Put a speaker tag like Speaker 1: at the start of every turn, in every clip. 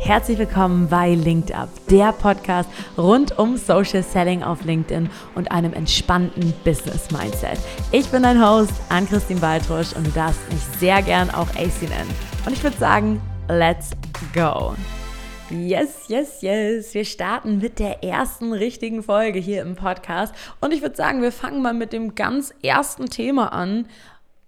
Speaker 1: Herzlich willkommen bei Linked Up, der Podcast rund um Social Selling auf LinkedIn und einem entspannten Business Mindset. Ich bin dein Host, Ann-Christine Baltrusch und du darfst mich sehr gern auch AC nennen. Und ich würde sagen, let's go! Yes, yes, yes. Wir starten mit der ersten richtigen Folge hier im Podcast. Und ich würde sagen, wir fangen mal mit dem ganz ersten Thema an.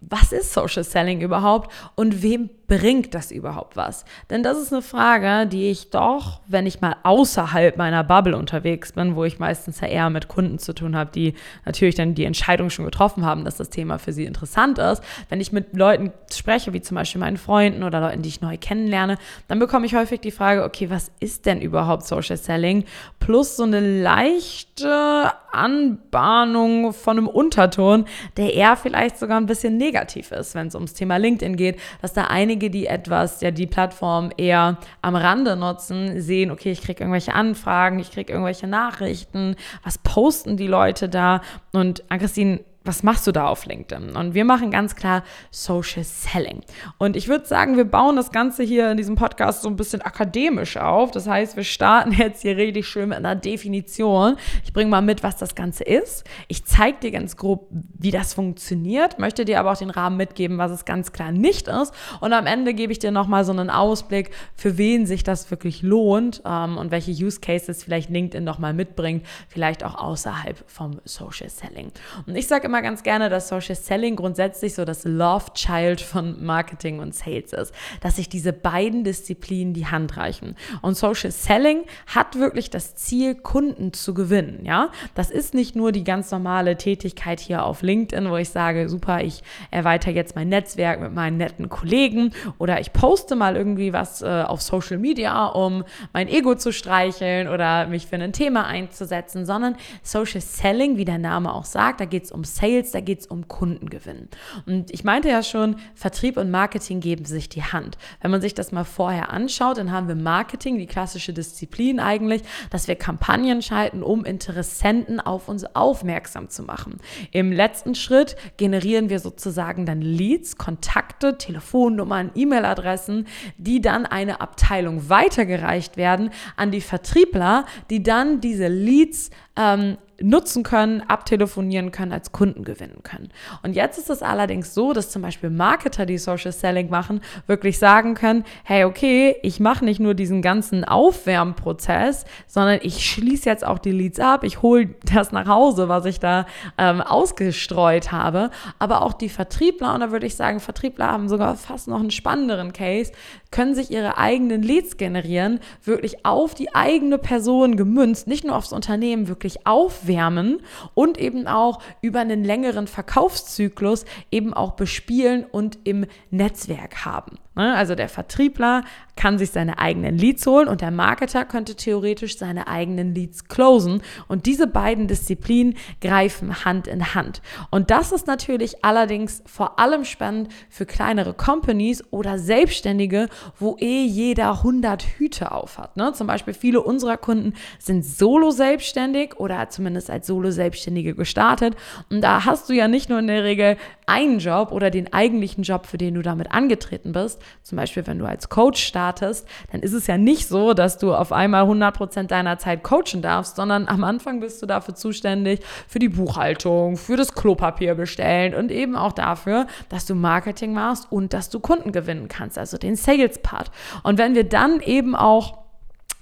Speaker 1: Was ist Social Selling überhaupt und wem bringt das überhaupt was? Denn das ist eine Frage, die ich doch, wenn ich mal außerhalb meiner Bubble unterwegs bin, wo ich meistens ja eher mit Kunden zu tun habe, die natürlich dann die Entscheidung schon getroffen haben, dass das Thema für sie interessant ist. Wenn ich mit Leuten spreche, wie zum Beispiel meinen Freunden oder Leuten, die ich neu kennenlerne, dann bekomme ich häufig die Frage, okay, was ist denn überhaupt Social Selling? Plus so eine leichte Anbahnung von einem Unterton, der eher vielleicht sogar ein bisschen negativ ist, wenn es ums Thema LinkedIn geht, dass da einige einige, die etwas, ja, die Plattform eher am Rande nutzen, sehen, okay, ich kriege irgendwelche Anfragen, ich kriege irgendwelche Nachrichten, was posten die Leute da? Und Christine, was machst du da auf LinkedIn? Und wir machen ganz klar Social Selling. Und ich würde sagen, wir bauen das Ganze hier in diesem Podcast so ein bisschen akademisch auf. Das heißt, wir starten jetzt hier richtig schön mit einer Definition. Ich bringe mal mit, was das Ganze ist. Ich zeige dir ganz grob, wie das funktioniert, möchte dir aber auch den Rahmen mitgeben, was es ganz klar nicht ist. Und am Ende gebe ich dir nochmal so einen Ausblick, für wen sich das wirklich lohnt ähm, und welche Use Cases vielleicht LinkedIn nochmal mitbringt, vielleicht auch außerhalb vom Social Selling. Und ich sage immer ganz gerne, dass Social Selling grundsätzlich so das Love Child von Marketing und Sales ist, dass sich diese beiden Disziplinen die Hand reichen. Und Social Selling hat wirklich das Ziel, Kunden zu gewinnen. Ja, das ist nicht nur die ganz normale Tätigkeit hier auf LinkedIn, wo ich sage, super, ich erweitere jetzt mein Netzwerk mit meinen netten Kollegen oder ich poste mal irgendwie was äh, auf Social Media, um mein Ego zu streicheln oder mich für ein Thema einzusetzen, sondern Social Selling, wie der Name auch sagt, da geht es um Sales, da geht es um Kundengewinn. Und ich meinte ja schon, Vertrieb und Marketing geben sich die Hand. Wenn man sich das mal vorher anschaut, dann haben wir Marketing, die klassische Disziplin eigentlich, dass wir Kampagnen schalten, um Interessenten auf uns aufmerksam zu machen. Im letzten Schritt generieren wir sozusagen dann Leads, Kontakte, Telefonnummern, E-Mail-Adressen, die dann eine Abteilung weitergereicht werden an die Vertriebler, die dann diese Leads ähm, nutzen können, abtelefonieren können, als Kunden gewinnen können. Und jetzt ist es allerdings so, dass zum Beispiel Marketer, die Social Selling machen, wirklich sagen können, hey, okay, ich mache nicht nur diesen ganzen Aufwärmprozess, sondern ich schließe jetzt auch die Leads ab, ich hole das nach Hause, was ich da ähm, ausgestreut habe. Aber auch die Vertriebler, und da würde ich sagen, Vertriebler haben sogar fast noch einen spannenderen Case, können sich ihre eigenen Leads generieren, wirklich auf die eigene Person gemünzt, nicht nur aufs Unternehmen, wirklich aufwärmen und eben auch über einen längeren Verkaufszyklus eben auch bespielen und im Netzwerk haben. Ne? Also der Vertriebler kann sich seine eigenen Leads holen und der Marketer könnte theoretisch seine eigenen Leads closen. Und diese beiden Disziplinen greifen Hand in Hand. Und das ist natürlich allerdings vor allem spannend für kleinere Companies oder Selbstständige, wo eh jeder 100 Hüte auf hat. Ne? Zum Beispiel viele unserer Kunden sind solo selbstständig oder zumindest als solo Selbstständige gestartet. Und da hast du ja nicht nur in der Regel einen Job oder den eigentlichen Job, für den du damit angetreten bist, zum Beispiel wenn du als Coach startest, dann ist es ja nicht so, dass du auf einmal 100% deiner Zeit coachen darfst, sondern am Anfang bist du dafür zuständig für die Buchhaltung, für das Klopapier bestellen und eben auch dafür, dass du Marketing machst und dass du Kunden gewinnen kannst, also den Sales-Part. Und wenn wir dann eben auch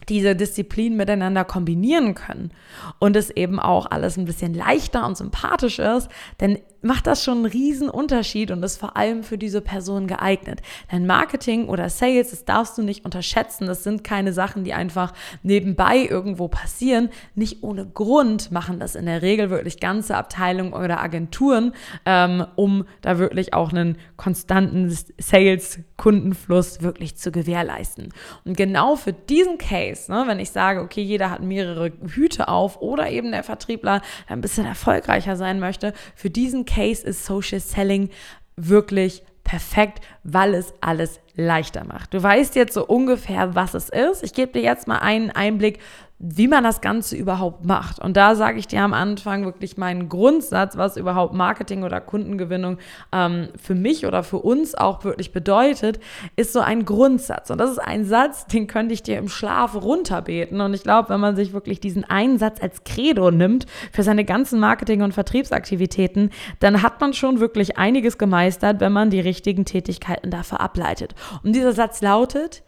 Speaker 1: diese Disziplinen miteinander kombinieren können und es eben auch alles ein bisschen leichter und sympathisch ist, dann macht das schon einen riesen Unterschied und ist vor allem für diese Person geeignet. Denn Marketing oder Sales, das darfst du nicht unterschätzen. Das sind keine Sachen, die einfach nebenbei irgendwo passieren. Nicht ohne Grund machen das in der Regel wirklich ganze Abteilungen oder Agenturen, ähm, um da wirklich auch einen konstanten Sales-Kundenfluss wirklich zu gewährleisten. Und genau für diesen Case, ne, wenn ich sage, okay, jeder hat mehrere Hüte auf oder eben der Vertriebler ein bisschen erfolgreicher sein möchte, für diesen Case ist Social Selling wirklich perfekt, weil es alles leichter macht. Du weißt jetzt so ungefähr, was es ist. Ich gebe dir jetzt mal einen Einblick, wie man das Ganze überhaupt macht. Und da sage ich dir am Anfang wirklich meinen Grundsatz, was überhaupt Marketing oder Kundengewinnung ähm, für mich oder für uns auch wirklich bedeutet, ist so ein Grundsatz. Und das ist ein Satz, den könnte ich dir im Schlaf runterbeten. Und ich glaube, wenn man sich wirklich diesen einen Satz als Credo nimmt für seine ganzen Marketing- und Vertriebsaktivitäten, dann hat man schon wirklich einiges gemeistert, wenn man die richtigen Tätigkeiten dafür ableitet. Und dieser Satz lautet,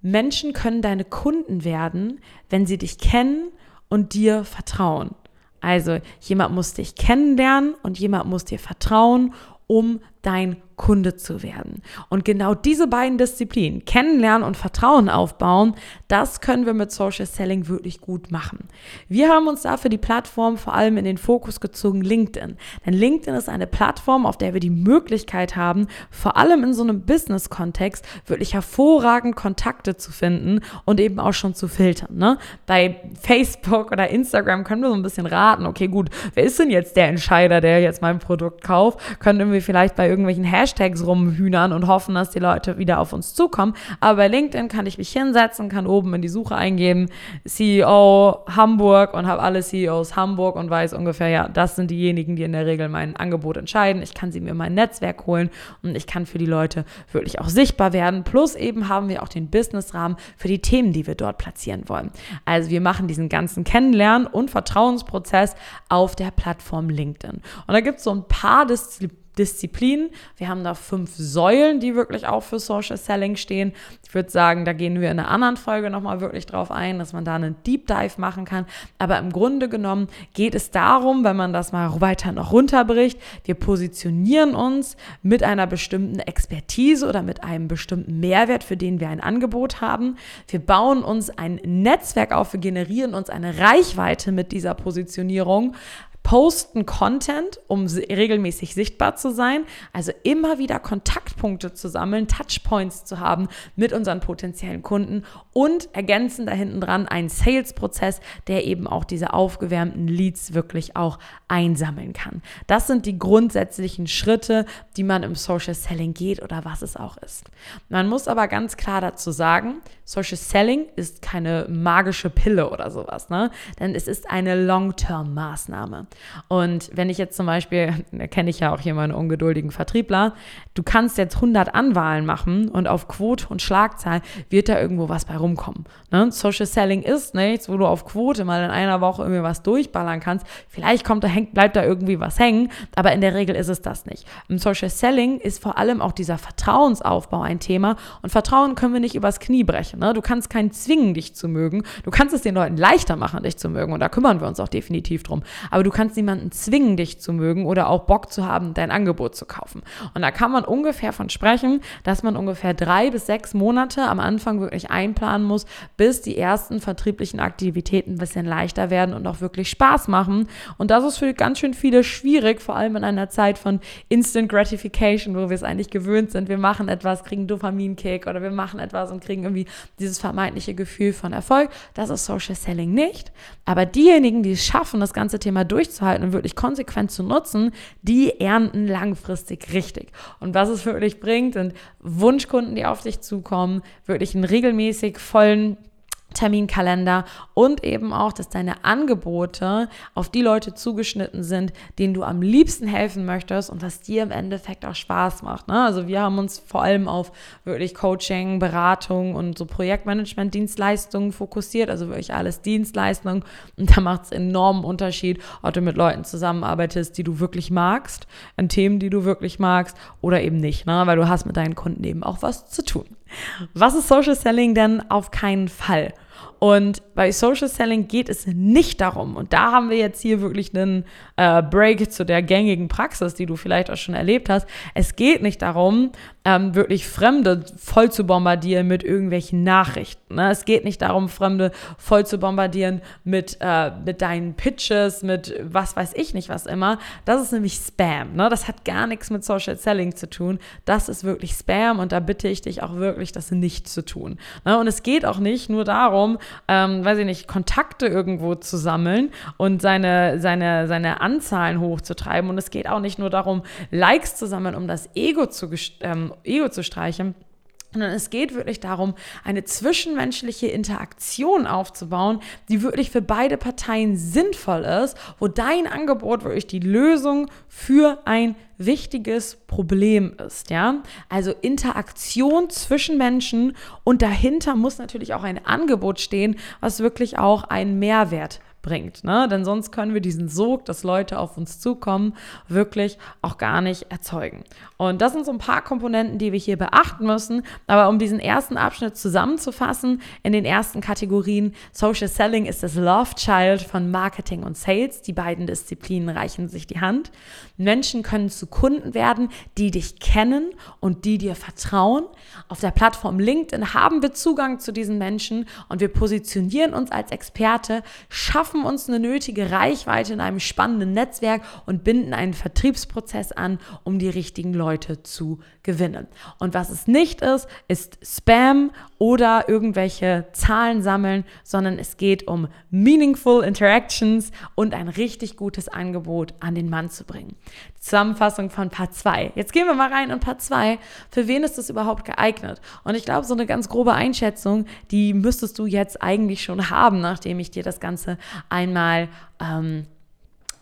Speaker 1: Menschen können deine Kunden werden, wenn sie dich kennen und dir vertrauen. Also jemand muss dich kennenlernen und jemand muss dir vertrauen, um dein Kunde zu werden. Und genau diese beiden Disziplinen, kennenlernen und Vertrauen aufbauen, das können wir mit Social Selling wirklich gut machen. Wir haben uns dafür die Plattform vor allem in den Fokus gezogen, LinkedIn. Denn LinkedIn ist eine Plattform, auf der wir die Möglichkeit haben, vor allem in so einem Business-Kontext wirklich hervorragend Kontakte zu finden und eben auch schon zu filtern. Ne? Bei Facebook oder Instagram können wir so ein bisschen raten, okay, gut, wer ist denn jetzt der Entscheider, der jetzt mein Produkt kauft? Können wir vielleicht bei irgendwelchen Hashtags rumhühnern und hoffen, dass die Leute wieder auf uns zukommen. Aber bei LinkedIn kann ich mich hinsetzen, kann oben in die Suche eingeben, CEO Hamburg und habe alle CEOs Hamburg und weiß ungefähr, ja, das sind diejenigen, die in der Regel mein Angebot entscheiden. Ich kann sie mir in mein Netzwerk holen und ich kann für die Leute wirklich auch sichtbar werden. Plus eben haben wir auch den Businessrahmen für die Themen, die wir dort platzieren wollen. Also wir machen diesen ganzen Kennenlernen und Vertrauensprozess auf der Plattform LinkedIn. Und da gibt es so ein paar Disziplinen Disziplinen. Wir haben da fünf Säulen, die wirklich auch für Social Selling stehen. Ich würde sagen, da gehen wir in einer anderen Folge nochmal wirklich drauf ein, dass man da einen Deep Dive machen kann. Aber im Grunde genommen geht es darum, wenn man das mal weiter noch runterbricht, wir positionieren uns mit einer bestimmten Expertise oder mit einem bestimmten Mehrwert, für den wir ein Angebot haben. Wir bauen uns ein Netzwerk auf, wir generieren uns eine Reichweite mit dieser Positionierung, posten Content, um regelmäßig sichtbar zu sein, also immer wieder Kontaktpunkte zu sammeln, Touchpoints zu haben mit unseren potenziellen Kunden und ergänzen da hinten dran einen Sales-Prozess, der eben auch diese aufgewärmten Leads wirklich auch einsammeln kann. Das sind die grundsätzlichen Schritte, die man im Social Selling geht oder was es auch ist. Man muss aber ganz klar dazu sagen, Social Selling ist keine magische Pille oder sowas, ne? Denn es ist eine Long-Term-Maßnahme. Und wenn ich jetzt zum Beispiel, kenne ich ja auch hier meinen ungeduldigen Vertriebler, du kannst jetzt 100 Anwahlen machen und auf Quote und Schlagzahl wird da irgendwo was bei rumkommen. Ne? Social Selling ist nichts, wo du auf Quote mal in einer Woche irgendwie was durchballern kannst. Vielleicht kommt da, hängt, bleibt da irgendwie was hängen, aber in der Regel ist es das nicht. Im Social Selling ist vor allem auch dieser Vertrauensaufbau ein Thema und Vertrauen können wir nicht übers Knie brechen. Ne? Du kannst keinen zwingen, dich zu mögen. Du kannst es den Leuten leichter machen, dich zu mögen und da kümmern wir uns auch definitiv drum. Aber du kannst niemanden zwingen, dich zu mögen oder auch Bock zu haben, dein Angebot zu kaufen. Und da kann man ungefähr von sprechen, dass man ungefähr drei bis sechs Monate am Anfang wirklich einplanen muss, bis die ersten vertrieblichen Aktivitäten ein bisschen leichter werden und auch wirklich Spaß machen. Und das ist für ganz schön viele schwierig, vor allem in einer Zeit von Instant Gratification, wo wir es eigentlich gewöhnt sind. Wir machen etwas, kriegen Dopaminkick oder wir machen etwas und kriegen irgendwie dieses vermeintliche Gefühl von Erfolg. Das ist Social Selling nicht. Aber diejenigen, die es schaffen, das ganze Thema durchzuhalten und wirklich konsequent zu nutzen, die ernten langfristig richtig. Und was es wirklich bringt, sind Wunschkunden, die auf dich zukommen, wirklich einen regelmäßig vollen Terminkalender und eben auch, dass deine Angebote auf die Leute zugeschnitten sind, denen du am liebsten helfen möchtest und was dir im Endeffekt auch Spaß macht. Ne? Also wir haben uns vor allem auf wirklich Coaching, Beratung und so Projektmanagement-Dienstleistungen fokussiert, also wirklich alles Dienstleistungen und da macht es enormen Unterschied, ob du mit Leuten zusammenarbeitest, die du wirklich magst, an Themen, die du wirklich magst oder eben nicht, ne? weil du hast mit deinen Kunden eben auch was zu tun. Was ist Social Selling denn auf keinen Fall? Und bei Social Selling geht es nicht darum, und da haben wir jetzt hier wirklich einen äh, Break zu der gängigen Praxis, die du vielleicht auch schon erlebt hast. Es geht nicht darum, ähm, wirklich Fremde voll zu bombardieren mit irgendwelchen Nachrichten. Ne? Es geht nicht darum, Fremde voll zu bombardieren mit, äh, mit deinen Pitches, mit was weiß ich nicht was immer. Das ist nämlich Spam. Ne? Das hat gar nichts mit Social Selling zu tun. Das ist wirklich Spam und da bitte ich dich auch wirklich, das nicht zu tun. Ne? Und es geht auch nicht nur darum, ähm, weiß ich nicht, Kontakte irgendwo zu sammeln und seine, seine, seine Anzahlen hochzutreiben. Und es geht auch nicht nur darum, Likes zu sammeln, um das Ego zu ähm, Ego zu streichen, sondern es geht wirklich darum, eine zwischenmenschliche Interaktion aufzubauen, die wirklich für beide Parteien sinnvoll ist, wo dein Angebot wirklich die Lösung für ein wichtiges Problem ist, ja? Also Interaktion zwischen Menschen und dahinter muss natürlich auch ein Angebot stehen, was wirklich auch einen Mehrwert bringt. Ne? Denn sonst können wir diesen Sog, dass Leute auf uns zukommen, wirklich auch gar nicht erzeugen. Und das sind so ein paar Komponenten, die wir hier beachten müssen. Aber um diesen ersten Abschnitt zusammenzufassen, in den ersten Kategorien, Social Selling ist das Love Child von Marketing und Sales. Die beiden Disziplinen reichen sich die Hand. Menschen können zu Kunden werden, die dich kennen und die dir vertrauen. Auf der Plattform LinkedIn haben wir Zugang zu diesen Menschen und wir positionieren uns als Experte, schaffen uns eine nötige Reichweite in einem spannenden Netzwerk und binden einen Vertriebsprozess an, um die richtigen Leute zu gewinnen. Und was es nicht ist, ist Spam oder irgendwelche Zahlen sammeln, sondern es geht um meaningful Interactions und ein richtig gutes Angebot an den Mann zu bringen. Zusammenfassung von Part 2. Jetzt gehen wir mal rein in Part 2. Für wen ist das überhaupt geeignet? Und ich glaube, so eine ganz grobe Einschätzung, die müsstest du jetzt eigentlich schon haben, nachdem ich dir das Ganze einmal ähm,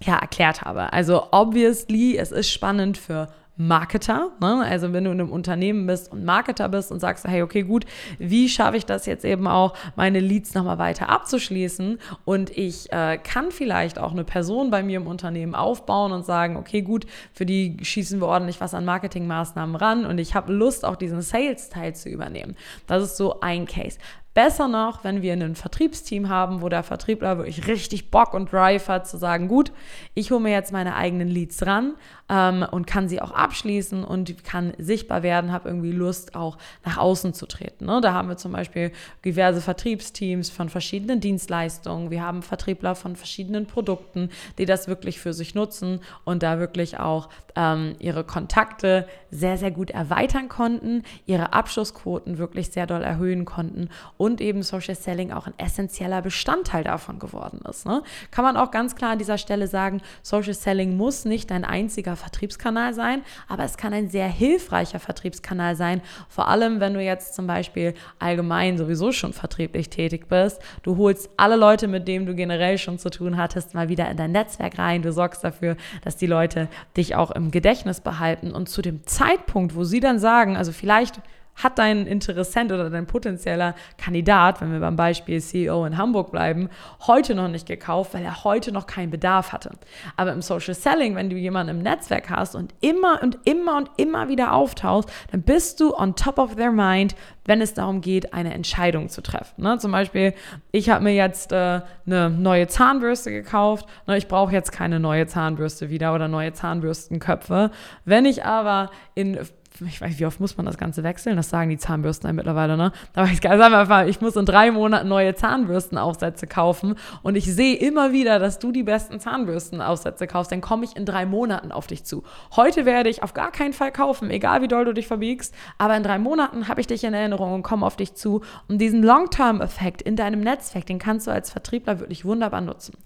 Speaker 1: ja, erklärt habe. Also obviously, es ist spannend für Marketer. Ne? Also wenn du in einem Unternehmen bist und Marketer bist und sagst, hey, okay, gut, wie schaffe ich das jetzt eben auch, meine Leads nochmal weiter abzuschließen? Und ich äh, kann vielleicht auch eine Person bei mir im Unternehmen aufbauen und sagen, okay, gut, für die schießen wir ordentlich was an Marketingmaßnahmen ran und ich habe Lust, auch diesen Sales-Teil zu übernehmen. Das ist so ein Case. Besser noch, wenn wir ein Vertriebsteam haben, wo der Vertriebler wirklich richtig Bock und Drive hat, zu sagen, gut, ich hole mir jetzt meine eigenen Leads ran ähm, und kann sie auch abschließen und kann sichtbar werden, habe irgendwie Lust, auch nach außen zu treten. Ne? Da haben wir zum Beispiel diverse Vertriebsteams von verschiedenen Dienstleistungen. Wir haben Vertriebler von verschiedenen Produkten, die das wirklich für sich nutzen und da wirklich auch ähm, ihre Kontakte sehr, sehr gut erweitern konnten, ihre Abschlussquoten wirklich sehr doll erhöhen konnten eben Social Selling auch ein essentieller Bestandteil davon geworden ist. Ne? Kann man auch ganz klar an dieser Stelle sagen, Social Selling muss nicht ein einziger Vertriebskanal sein, aber es kann ein sehr hilfreicher Vertriebskanal sein, vor allem wenn du jetzt zum Beispiel allgemein sowieso schon vertrieblich tätig bist. Du holst alle Leute, mit denen du generell schon zu tun hattest, mal wieder in dein Netzwerk rein. Du sorgst dafür, dass die Leute dich auch im Gedächtnis behalten und zu dem Zeitpunkt, wo sie dann sagen, also vielleicht hat dein Interessent oder dein potenzieller Kandidat, wenn wir beim Beispiel CEO in Hamburg bleiben, heute noch nicht gekauft, weil er heute noch keinen Bedarf hatte. Aber im Social Selling, wenn du jemanden im Netzwerk hast und immer und immer und immer wieder auftauchst, dann bist du on top of their mind, wenn es darum geht, eine Entscheidung zu treffen. Ne? Zum Beispiel, ich habe mir jetzt äh, eine neue Zahnbürste gekauft. Ne? Ich brauche jetzt keine neue Zahnbürste wieder oder neue Zahnbürstenköpfe. Wenn ich aber in ich weiß, wie oft muss man das Ganze wechseln? Das sagen die Zahnbürsten mittlerweile, ne? Aber ich sage einfach, ich muss in drei Monaten neue Zahnbürstenaufsätze kaufen und ich sehe immer wieder, dass du die besten Zahnbürstenaufsätze kaufst, dann komme ich in drei Monaten auf dich zu. Heute werde ich auf gar keinen Fall kaufen, egal wie doll du dich verbiegst, aber in drei Monaten habe ich dich in Erinnerung und komme auf dich zu. Und diesen Long-Term-Effekt in deinem Netzwerk, den kannst du als Vertriebler wirklich wunderbar nutzen.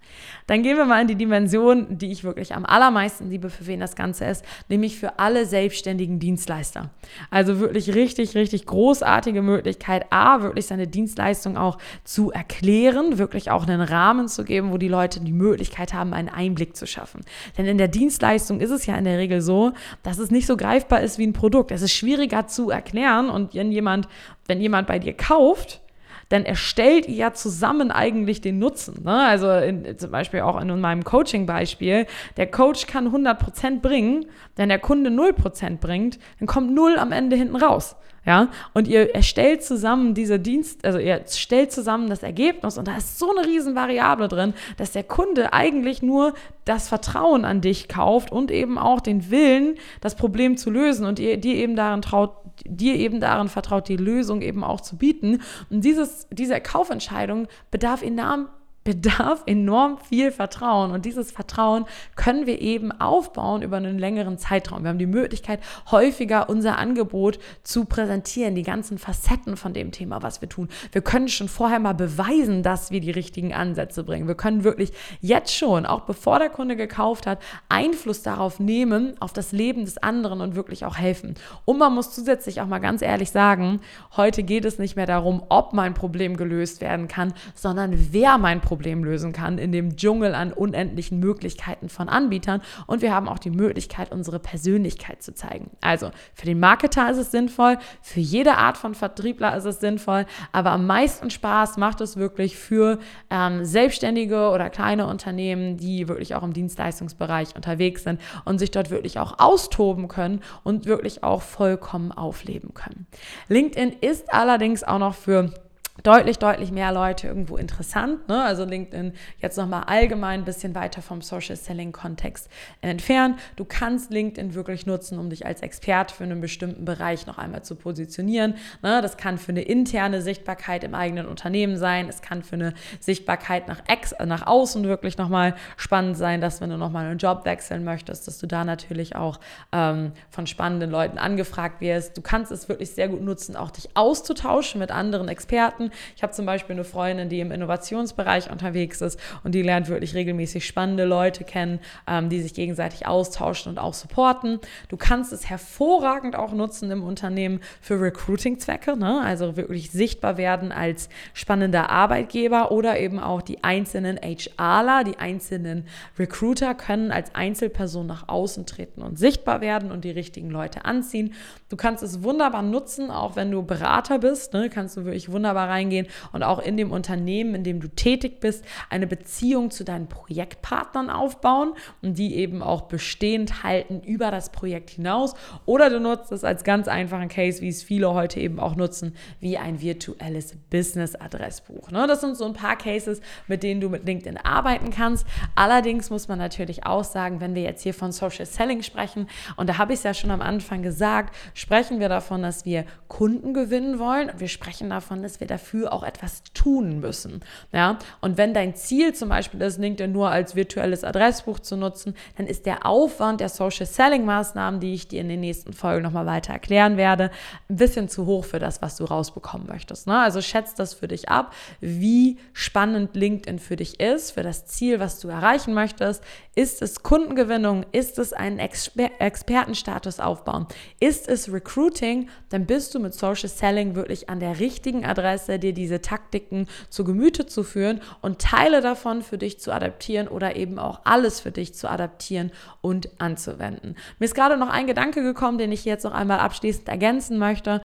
Speaker 1: Dann gehen wir mal in die Dimension, die ich wirklich am allermeisten liebe, für wen das Ganze ist, nämlich für alle selbstständigen Dienstleister. Dienstleister. Also wirklich richtig, richtig großartige Möglichkeit, A, wirklich seine Dienstleistung auch zu erklären, wirklich auch einen Rahmen zu geben, wo die Leute die Möglichkeit haben, einen Einblick zu schaffen. Denn in der Dienstleistung ist es ja in der Regel so, dass es nicht so greifbar ist wie ein Produkt. Es ist schwieriger zu erklären und wenn jemand, wenn jemand bei dir kauft, dann erstellt ihr ja zusammen eigentlich den Nutzen. Ne? Also in, zum Beispiel auch in meinem Coaching-Beispiel, der Coach kann 100% bringen, wenn der Kunde 0% bringt, dann kommt 0 am Ende hinten raus. Ja, und ihr erstellt zusammen diese Dienst, also ihr stellt zusammen das Ergebnis und da ist so eine riesen Variable drin, dass der Kunde eigentlich nur das Vertrauen an dich kauft und eben auch den Willen, das Problem zu lösen und ihr, dir eben daran traut, dir eben daran vertraut, die Lösung eben auch zu bieten. Und dieses, diese Kaufentscheidung bedarf enorm bedarf enorm viel Vertrauen und dieses Vertrauen können wir eben aufbauen über einen längeren Zeitraum. Wir haben die Möglichkeit, häufiger unser Angebot zu präsentieren, die ganzen Facetten von dem Thema, was wir tun. Wir können schon vorher mal beweisen, dass wir die richtigen Ansätze bringen. Wir können wirklich jetzt schon, auch bevor der Kunde gekauft hat, Einfluss darauf nehmen, auf das Leben des anderen und wirklich auch helfen. Und man muss zusätzlich auch mal ganz ehrlich sagen, heute geht es nicht mehr darum, ob mein Problem gelöst werden kann, sondern wer mein Problem Problem lösen kann in dem Dschungel an unendlichen Möglichkeiten von Anbietern. Und wir haben auch die Möglichkeit, unsere Persönlichkeit zu zeigen. Also für den Marketer ist es sinnvoll, für jede Art von Vertriebler ist es sinnvoll, aber am meisten Spaß macht es wirklich für ähm, Selbstständige oder kleine Unternehmen, die wirklich auch im Dienstleistungsbereich unterwegs sind und sich dort wirklich auch austoben können und wirklich auch vollkommen aufleben können. LinkedIn ist allerdings auch noch für deutlich, deutlich mehr Leute irgendwo interessant. Ne? Also LinkedIn jetzt nochmal allgemein ein bisschen weiter vom Social Selling Kontext entfernt. Du kannst LinkedIn wirklich nutzen, um dich als Experte für einen bestimmten Bereich noch einmal zu positionieren. Ne? Das kann für eine interne Sichtbarkeit im eigenen Unternehmen sein. Es kann für eine Sichtbarkeit nach, ex, nach außen wirklich nochmal spannend sein, dass wenn du nochmal einen Job wechseln möchtest, dass du da natürlich auch ähm, von spannenden Leuten angefragt wirst. Du kannst es wirklich sehr gut nutzen, auch dich auszutauschen mit anderen Experten ich habe zum Beispiel eine Freundin, die im Innovationsbereich unterwegs ist und die lernt wirklich regelmäßig spannende Leute kennen, ähm, die sich gegenseitig austauschen und auch supporten. Du kannst es hervorragend auch nutzen im Unternehmen für Recruiting-Zwecke, ne? also wirklich sichtbar werden als spannender Arbeitgeber oder eben auch die einzelnen HRler, die einzelnen Recruiter können als Einzelperson nach außen treten und sichtbar werden und die richtigen Leute anziehen. Du kannst es wunderbar nutzen, auch wenn du Berater bist, ne? kannst du wirklich wunderbar rein reingehen und auch in dem Unternehmen, in dem du tätig bist, eine Beziehung zu deinen Projektpartnern aufbauen und die eben auch bestehend halten über das Projekt hinaus. Oder du nutzt es als ganz einfachen Case, wie es viele heute eben auch nutzen, wie ein virtuelles Business-Adressbuch. Ne? Das sind so ein paar Cases, mit denen du mit LinkedIn arbeiten kannst. Allerdings muss man natürlich auch sagen, wenn wir jetzt hier von Social Selling sprechen, und da habe ich es ja schon am Anfang gesagt, sprechen wir davon, dass wir Kunden gewinnen wollen. Und wir sprechen davon, dass wir dafür dafür auch etwas tun müssen. Ja? Und wenn dein Ziel zum Beispiel ist, LinkedIn nur als virtuelles Adressbuch zu nutzen, dann ist der Aufwand der Social Selling Maßnahmen, die ich dir in den nächsten Folgen nochmal weiter erklären werde, ein bisschen zu hoch für das, was du rausbekommen möchtest. Ne? Also schätzt das für dich ab, wie spannend LinkedIn für dich ist, für das Ziel, was du erreichen möchtest. Ist es Kundengewinnung? Ist es einen Exper Expertenstatus aufbauen? Ist es Recruiting? Dann bist du mit Social Selling wirklich an der richtigen Adresse, dir diese Taktiken zu Gemüte zu führen und Teile davon für dich zu adaptieren oder eben auch alles für dich zu adaptieren und anzuwenden. Mir ist gerade noch ein Gedanke gekommen, den ich jetzt noch einmal abschließend ergänzen möchte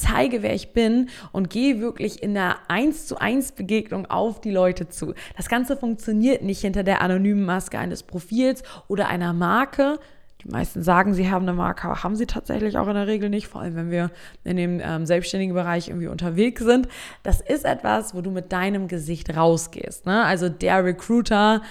Speaker 1: zeige, wer ich bin und gehe wirklich in einer 1 zu 1 Begegnung auf die Leute zu. Das Ganze funktioniert nicht hinter der anonymen Maske eines Profils oder einer Marke, die meisten sagen, sie haben eine Marke, aber haben sie tatsächlich auch in der Regel nicht, vor allem wenn wir in dem ähm, selbstständigen Bereich irgendwie unterwegs sind. Das ist etwas, wo du mit deinem Gesicht rausgehst. Ne? Also der Recruiter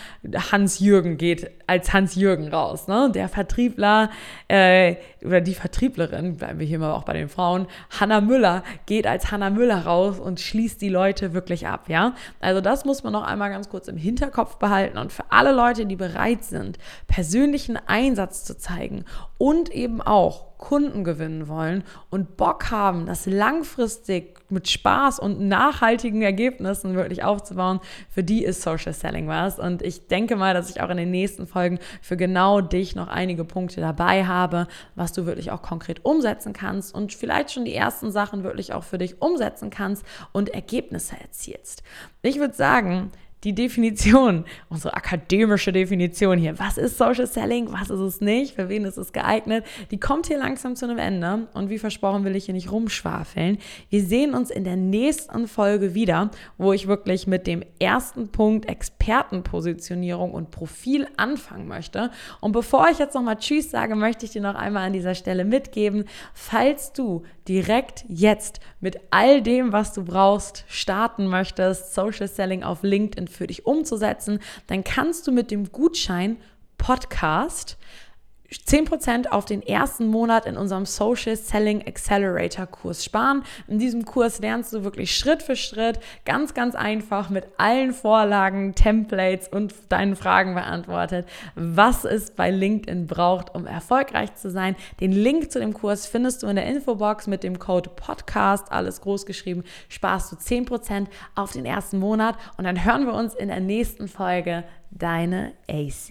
Speaker 1: Hans-Jürgen geht als Hans-Jürgen raus. Ne? Der Vertriebler äh, oder die Vertrieblerin, bleiben wir hier mal auch bei den Frauen, Hanna Müller geht als Hanna Müller raus und schließt die Leute wirklich ab. Ja? Also das muss man noch einmal ganz kurz im Hinterkopf behalten und für alle Leute, die bereit sind, persönlichen Einsatz zu zeigen und eben auch Kunden gewinnen wollen und Bock haben, das langfristig mit Spaß und nachhaltigen Ergebnissen wirklich aufzubauen, für die ist Social Selling was. Und ich denke mal, dass ich auch in den nächsten Folgen für genau dich noch einige Punkte dabei habe, was du wirklich auch konkret umsetzen kannst und vielleicht schon die ersten Sachen wirklich auch für dich umsetzen kannst und Ergebnisse erzielst. Ich würde sagen, die Definition, unsere akademische Definition hier, was ist Social Selling, was ist es nicht, für wen ist es geeignet, die kommt hier langsam zu einem Ende und wie versprochen will ich hier nicht rumschwafeln. Wir sehen uns in der nächsten Folge wieder, wo ich wirklich mit dem ersten Punkt Expertenpositionierung und Profil anfangen möchte. Und bevor ich jetzt nochmal Tschüss sage, möchte ich dir noch einmal an dieser Stelle mitgeben, falls du direkt jetzt mit all dem, was du brauchst, starten möchtest, Social Selling auf LinkedIn für dich umzusetzen, dann kannst du mit dem Gutschein Podcast 10% auf den ersten Monat in unserem Social Selling Accelerator Kurs sparen. In diesem Kurs lernst du wirklich Schritt für Schritt, ganz, ganz einfach mit allen Vorlagen, Templates und deinen Fragen beantwortet, was es bei LinkedIn braucht, um erfolgreich zu sein. Den Link zu dem Kurs findest du in der Infobox mit dem Code Podcast, alles groß geschrieben, sparst du 10% auf den ersten Monat und dann hören wir uns in der nächsten Folge. Deine AC.